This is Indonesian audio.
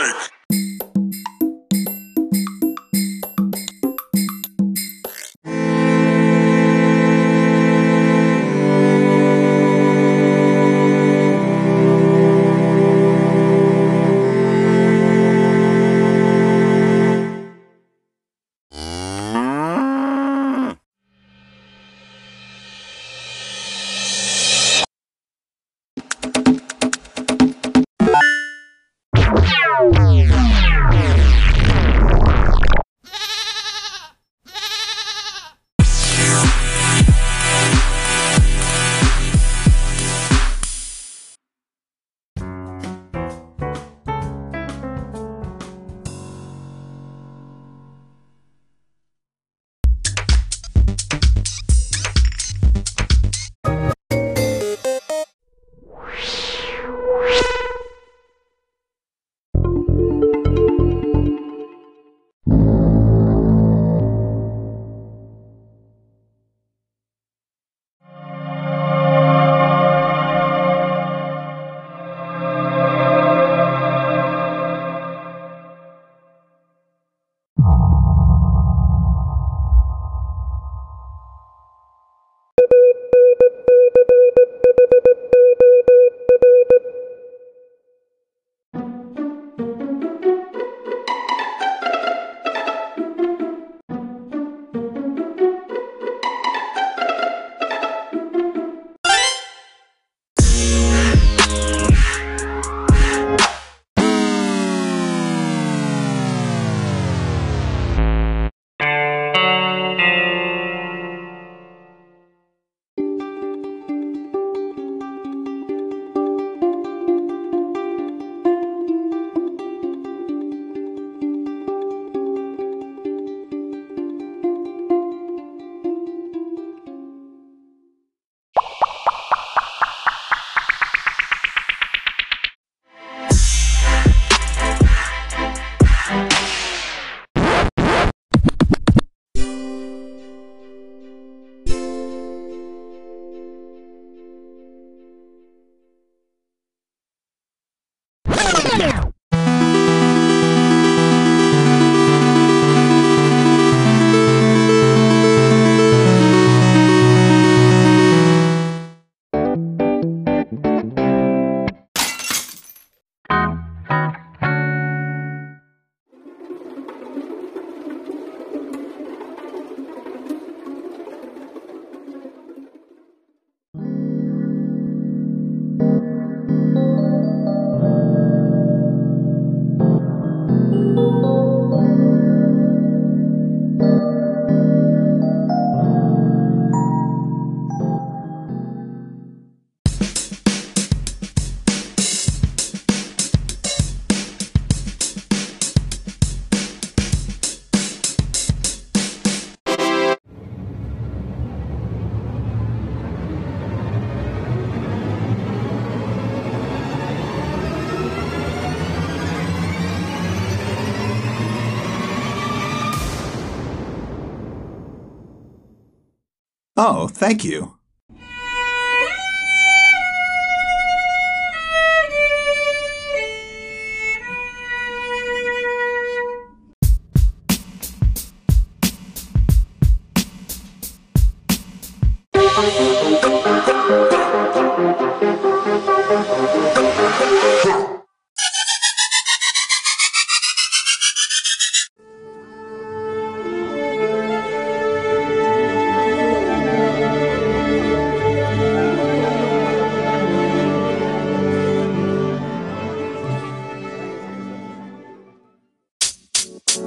time Oh, thank you.